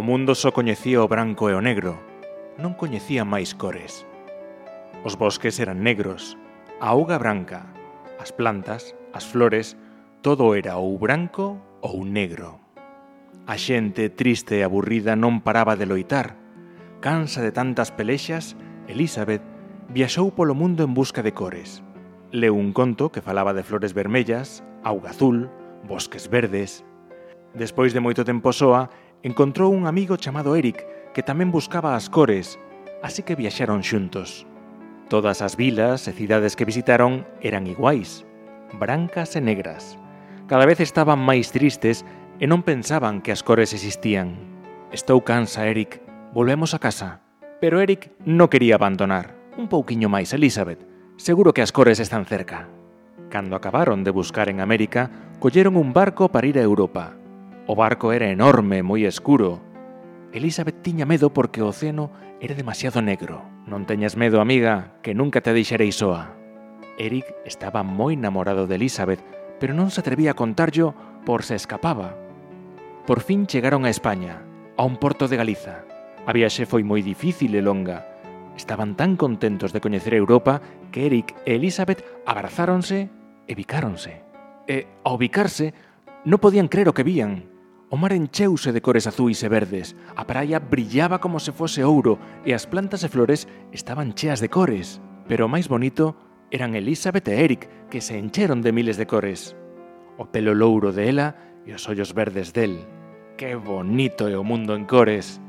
O mundo só coñecía o branco e o negro, non coñecía máis cores. Os bosques eran negros, a auga branca, as plantas, as flores, todo era ou branco ou negro. A xente triste e aburrida non paraba de loitar. Cansa de tantas pelexas, Elizabeth viaxou polo mundo en busca de cores. Leu un conto que falaba de flores vermellas, auga azul, bosques verdes. Despois de moito tempo soa, encontrou un amigo chamado Eric que tamén buscaba as cores, así que viaxaron xuntos. Todas as vilas e cidades que visitaron eran iguais, brancas e negras. Cada vez estaban máis tristes e non pensaban que as cores existían. Estou cansa, Eric. Volvemos a casa. Pero Eric non quería abandonar. Un pouquiño máis, Elizabeth. Seguro que as cores están cerca. Cando acabaron de buscar en América, colleron un barco para ir a Europa. O barco era enorme, moi escuro. Elizabeth tiña medo porque o océano era demasiado negro. Non teñas medo, amiga, que nunca te deixarei soa. Eric estaba moi namorado de Elizabeth, pero non se atrevía a contarllo por se escapaba. Por fin chegaron a España, a un porto de Galiza. A viaxe foi moi difícil e longa. Estaban tan contentos de coñecer Europa que Eric e Elizabeth abrazáronse e bicáronse. E, ao bicarse, non podían crer o que vían. O mar encheuse de cores azuis e verdes, a praia brillaba como se fose ouro e as plantas e flores estaban cheas de cores. Pero o máis bonito eran Elizabeth e Eric, que se encheron de miles de cores. O pelo louro de ela e os ollos verdes del. ¡Qué bonito é o mundo en cores!